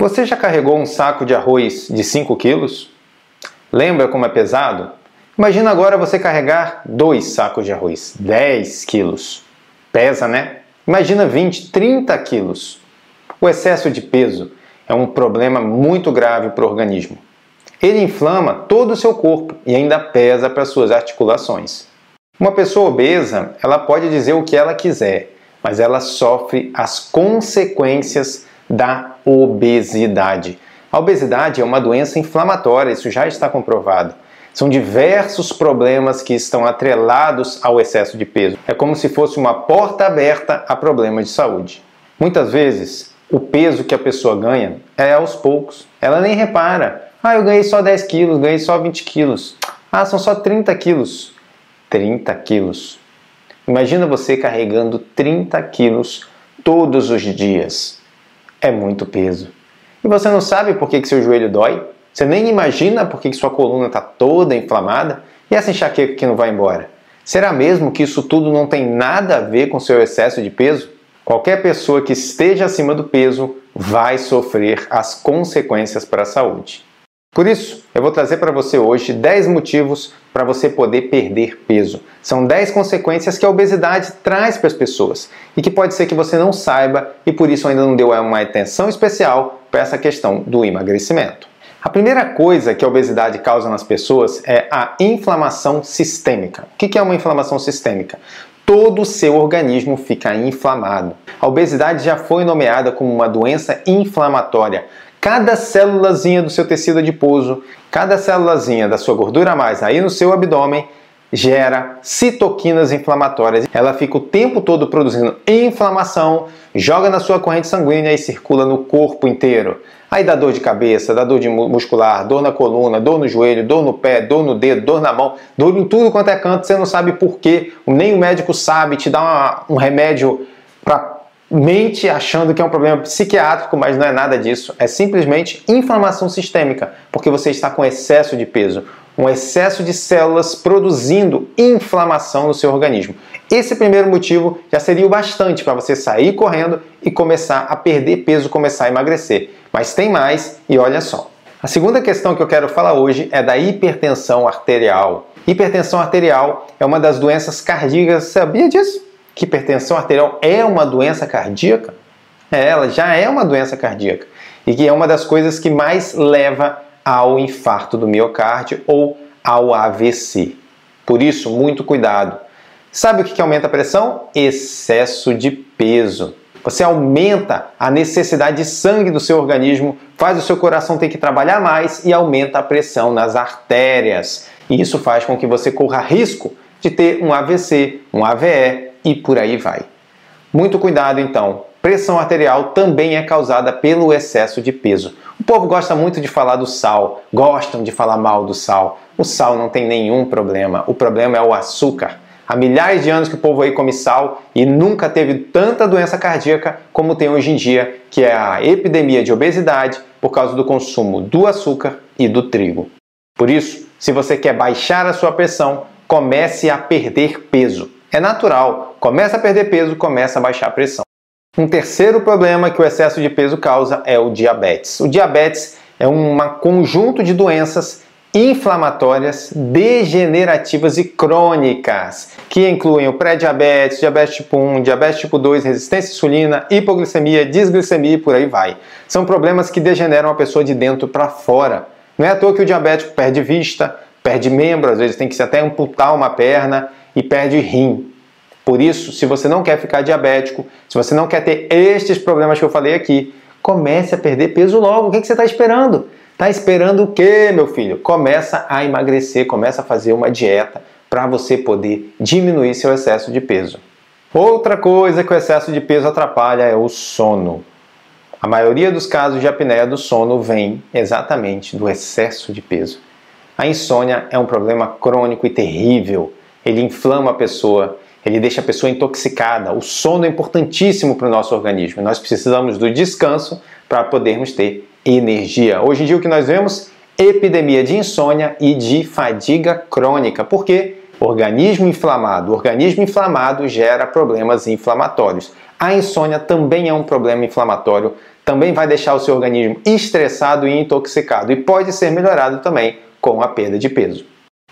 Você já carregou um saco de arroz de 5 quilos? Lembra como é pesado? Imagina agora você carregar dois sacos de arroz, 10 quilos. Pesa, né? Imagina 20, 30 quilos. O excesso de peso é um problema muito grave para o organismo. Ele inflama todo o seu corpo e ainda pesa para suas articulações. Uma pessoa obesa, ela pode dizer o que ela quiser, mas ela sofre as consequências da obesidade. A obesidade é uma doença inflamatória, isso já está comprovado. São diversos problemas que estão atrelados ao excesso de peso. É como se fosse uma porta aberta a problemas de saúde. Muitas vezes, o peso que a pessoa ganha é aos poucos. Ela nem repara. Ah, eu ganhei só 10 quilos, ganhei só 20 quilos. Ah, são só 30 quilos. 30 quilos. Imagina você carregando 30 quilos todos os dias é muito peso. E você não sabe por que, que seu joelho dói, você nem imagina por que, que sua coluna está toda inflamada e essa enxaqueca que não vai embora. Será mesmo que isso tudo não tem nada a ver com seu excesso de peso? Qualquer pessoa que esteja acima do peso vai sofrer as consequências para a saúde. Por isso, eu vou trazer para você hoje 10 motivos para você poder perder peso. São 10 consequências que a obesidade traz para as pessoas e que pode ser que você não saiba e por isso ainda não deu uma atenção especial para essa questão do emagrecimento. A primeira coisa que a obesidade causa nas pessoas é a inflamação sistêmica. O que é uma inflamação sistêmica? todo o seu organismo fica inflamado. A obesidade já foi nomeada como uma doença inflamatória, Cada célulazinha do seu tecido adiposo, cada célulazinha da sua gordura a mais aí no seu abdômen gera citoquinas inflamatórias. Ela fica o tempo todo produzindo inflamação, joga na sua corrente sanguínea e circula no corpo inteiro. Aí dá dor de cabeça, dá dor de muscular, dor na coluna, dor no joelho, dor no pé, dor no dedo, dor na mão, dor em tudo quanto é canto, você não sabe por quê, nem o médico sabe, te dá uma, um remédio para mente achando que é um problema psiquiátrico, mas não é nada disso. É simplesmente inflamação sistêmica, porque você está com excesso de peso, um excesso de células produzindo inflamação no seu organismo. Esse primeiro motivo já seria o bastante para você sair correndo e começar a perder peso, começar a emagrecer. Mas tem mais e olha só. A segunda questão que eu quero falar hoje é da hipertensão arterial. Hipertensão arterial é uma das doenças cardíacas, sabia disso? Que hipertensão arterial é uma doença cardíaca? É, ela já é uma doença cardíaca e que é uma das coisas que mais leva ao infarto do miocárdio ou ao AVC. Por isso, muito cuidado. Sabe o que aumenta a pressão? Excesso de peso. Você aumenta a necessidade de sangue do seu organismo, faz o seu coração ter que trabalhar mais e aumenta a pressão nas artérias. E isso faz com que você corra risco de ter um AVC, um AVE e por aí vai. Muito cuidado então. Pressão arterial também é causada pelo excesso de peso. O povo gosta muito de falar do sal, gostam de falar mal do sal. O sal não tem nenhum problema. O problema é o açúcar. Há milhares de anos que o povo aí come sal e nunca teve tanta doença cardíaca como tem hoje em dia, que é a epidemia de obesidade por causa do consumo do açúcar e do trigo. Por isso, se você quer baixar a sua pressão, comece a perder peso. É natural, começa a perder peso, começa a baixar a pressão. Um terceiro problema que o excesso de peso causa é o diabetes. O diabetes é um conjunto de doenças inflamatórias, degenerativas e crônicas, que incluem o pré-diabetes, diabetes tipo 1, diabetes tipo 2, resistência à insulina, hipoglicemia, desglicemia e por aí vai. São problemas que degeneram a pessoa de dentro para fora. Não é à toa que o diabético perde vista, perde membro, às vezes tem que se até amputar uma perna e perde rim. Por isso, se você não quer ficar diabético, se você não quer ter estes problemas que eu falei aqui, comece a perder peso logo. O que você está esperando? Está esperando o quê, meu filho? Começa a emagrecer, começa a fazer uma dieta para você poder diminuir seu excesso de peso. Outra coisa que o excesso de peso atrapalha é o sono. A maioria dos casos de apneia do sono vem exatamente do excesso de peso. A insônia é um problema crônico e terrível ele inflama a pessoa, ele deixa a pessoa intoxicada. O sono é importantíssimo para o nosso organismo. Nós precisamos do descanso para podermos ter energia. Hoje em dia o que nós vemos? Epidemia de insônia e de fadiga crônica. Por quê? Organismo inflamado. O organismo inflamado gera problemas inflamatórios. A insônia também é um problema inflamatório, também vai deixar o seu organismo estressado e intoxicado e pode ser melhorado também com a perda de peso.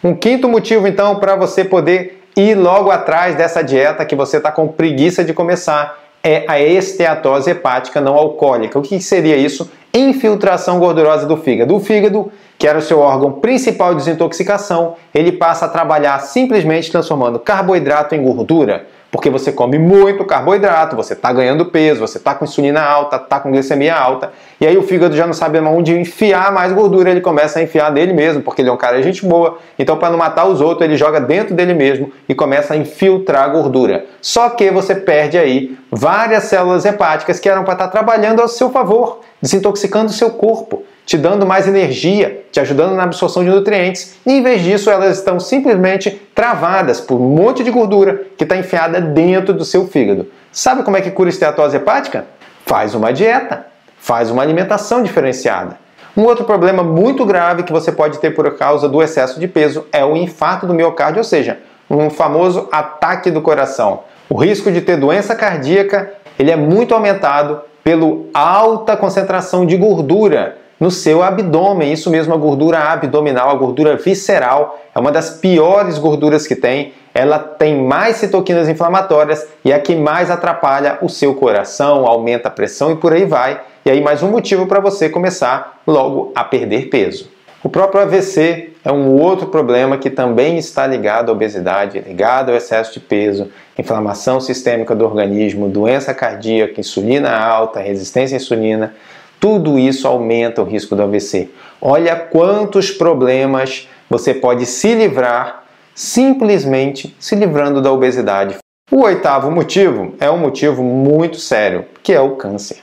Um quinto motivo, então, para você poder ir logo atrás dessa dieta que você está com preguiça de começar é a esteatose hepática não alcoólica. O que seria isso? Infiltração gordurosa do fígado. O fígado, que era o seu órgão principal de desintoxicação, ele passa a trabalhar simplesmente transformando carboidrato em gordura porque você come muito carboidrato, você está ganhando peso, você está com insulina alta, está com glicemia alta, e aí o fígado já não sabe onde enfiar mais gordura, ele começa a enfiar dele mesmo, porque ele é um cara de gente boa, então para não matar os outros, ele joga dentro dele mesmo e começa a infiltrar gordura. Só que você perde aí várias células hepáticas que eram para estar tá trabalhando ao seu favor, desintoxicando o seu corpo te dando mais energia, te ajudando na absorção de nutrientes. E em vez disso, elas estão simplesmente travadas por um monte de gordura que está enfiada dentro do seu fígado. Sabe como é que cura esteatose hepática? Faz uma dieta, faz uma alimentação diferenciada. Um outro problema muito grave que você pode ter por causa do excesso de peso é o infarto do miocárdio, ou seja, um famoso ataque do coração. O risco de ter doença cardíaca ele é muito aumentado pela alta concentração de gordura no seu abdômen. Isso mesmo, a gordura abdominal, a gordura visceral, é uma das piores gorduras que tem. Ela tem mais citoquinas inflamatórias e é a que mais atrapalha o seu coração, aumenta a pressão e por aí vai. E aí, mais um motivo para você começar logo a perder peso. O próprio AVC é um outro problema que também está ligado à obesidade, ligado ao excesso de peso, inflamação sistêmica do organismo, doença cardíaca, insulina alta, resistência à insulina. Tudo isso aumenta o risco do AVC. Olha quantos problemas você pode se livrar simplesmente se livrando da obesidade. O oitavo motivo é um motivo muito sério, que é o câncer.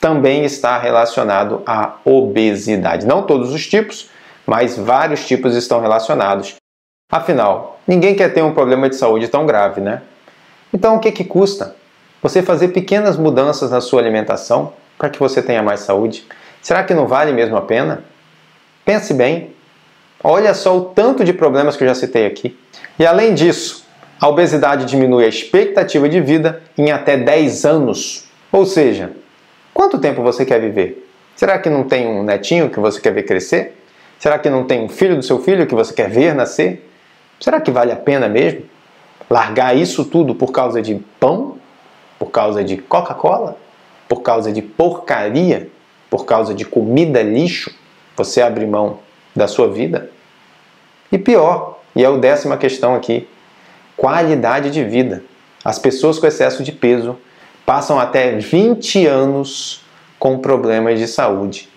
Também está relacionado à obesidade. Não todos os tipos, mas vários tipos estão relacionados. Afinal, ninguém quer ter um problema de saúde tão grave, né? Então, o que, que custa? Você fazer pequenas mudanças na sua alimentação para que você tenha mais saúde? Será que não vale mesmo a pena? Pense bem. Olha só o tanto de problemas que eu já citei aqui. E além disso, a obesidade diminui a expectativa de vida em até 10 anos. Ou seja, quanto tempo você quer viver? Será que não tem um netinho que você quer ver crescer? Será que não tem um filho do seu filho que você quer ver nascer? Será que vale a pena mesmo largar isso tudo por causa de pão? Por causa de Coca-Cola? Por causa de porcaria, por causa de comida lixo, você abre mão da sua vida? E pior, e é a décima questão aqui, qualidade de vida. As pessoas com excesso de peso passam até 20 anos com problemas de saúde,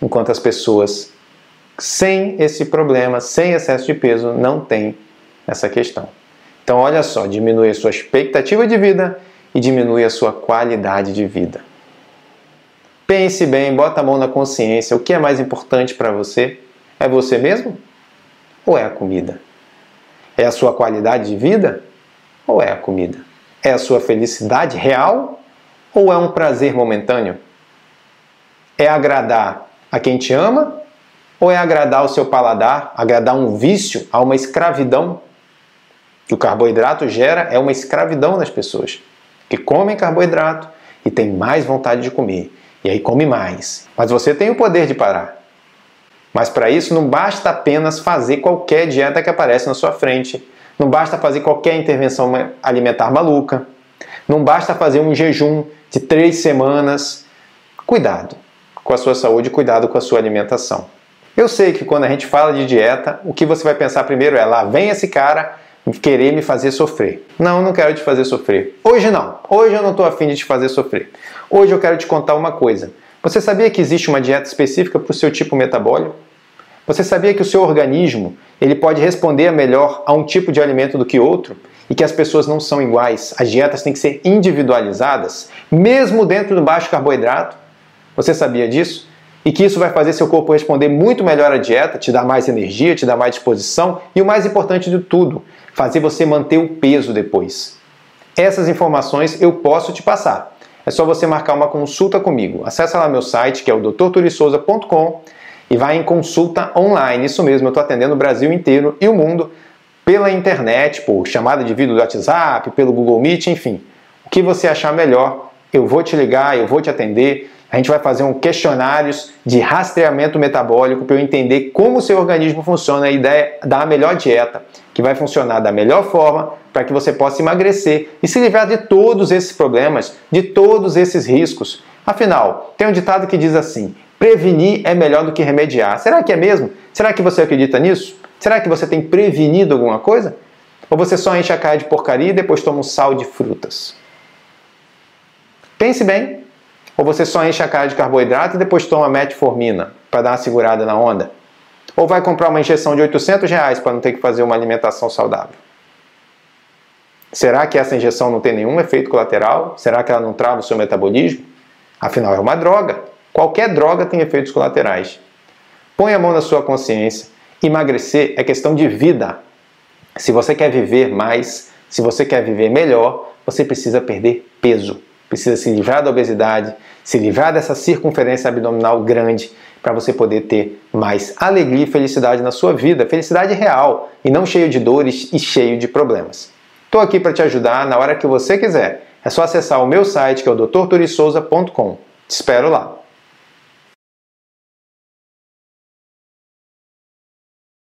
enquanto as pessoas sem esse problema, sem excesso de peso, não têm essa questão. Então, olha só, diminui a sua expectativa de vida e diminui a sua qualidade de vida. Pense bem, bota a mão na consciência. O que é mais importante para você? É você mesmo? Ou é a comida? É a sua qualidade de vida? Ou é a comida? É a sua felicidade real? Ou é um prazer momentâneo? É agradar a quem te ama? Ou é agradar o seu paladar, agradar um vício, a uma escravidão? Que o carboidrato gera é uma escravidão nas pessoas que comem carboidrato e têm mais vontade de comer e aí come mais. Mas você tem o poder de parar. Mas para isso não basta apenas fazer qualquer dieta que aparece na sua frente. Não basta fazer qualquer intervenção alimentar maluca. Não basta fazer um jejum de três semanas. Cuidado com a sua saúde, cuidado com a sua alimentação. Eu sei que quando a gente fala de dieta, o que você vai pensar primeiro é lá vem esse cara querer me fazer sofrer. Não, não quero te fazer sofrer. Hoje não. Hoje eu não estou afim de te fazer sofrer. Hoje eu quero te contar uma coisa. Você sabia que existe uma dieta específica para o seu tipo metabólico? Você sabia que o seu organismo ele pode responder melhor a um tipo de alimento do que outro? E que as pessoas não são iguais. As dietas têm que ser individualizadas, mesmo dentro do baixo carboidrato. Você sabia disso? E que isso vai fazer seu corpo responder muito melhor à dieta, te dar mais energia, te dar mais disposição e o mais importante de tudo, fazer você manter o peso depois. Essas informações eu posso te passar. É só você marcar uma consulta comigo. Acesse lá meu site, que é o drturisouza.com e vai em consulta online. Isso mesmo, eu estou atendendo o Brasil inteiro e o mundo pela internet, por chamada de vídeo do WhatsApp, pelo Google Meet, enfim. O que você achar melhor, eu vou te ligar, eu vou te atender. A gente vai fazer um questionários de rastreamento metabólico para eu entender como o seu organismo funciona e dar a melhor dieta, que vai funcionar da melhor forma para que você possa emagrecer e se livrar de todos esses problemas, de todos esses riscos. Afinal, tem um ditado que diz assim: prevenir é melhor do que remediar. Será que é mesmo? Será que você acredita nisso? Será que você tem prevenido alguma coisa? Ou você só enche a cara de porcaria e depois toma um sal de frutas? Pense bem. Ou você só enche a cara de carboidrato e depois toma metformina para dar uma segurada na onda? Ou vai comprar uma injeção de 800 reais para não ter que fazer uma alimentação saudável? Será que essa injeção não tem nenhum efeito colateral? Será que ela não trava o seu metabolismo? Afinal, é uma droga. Qualquer droga tem efeitos colaterais. Põe a mão na sua consciência. Emagrecer é questão de vida. Se você quer viver mais, se você quer viver melhor, você precisa perder peso. Precisa se livrar da obesidade, se livrar dessa circunferência abdominal grande para você poder ter mais alegria e felicidade na sua vida, felicidade real e não cheio de dores e cheio de problemas. Estou aqui para te ajudar na hora que você quiser. É só acessar o meu site que é o drturisouza.com. Te espero lá.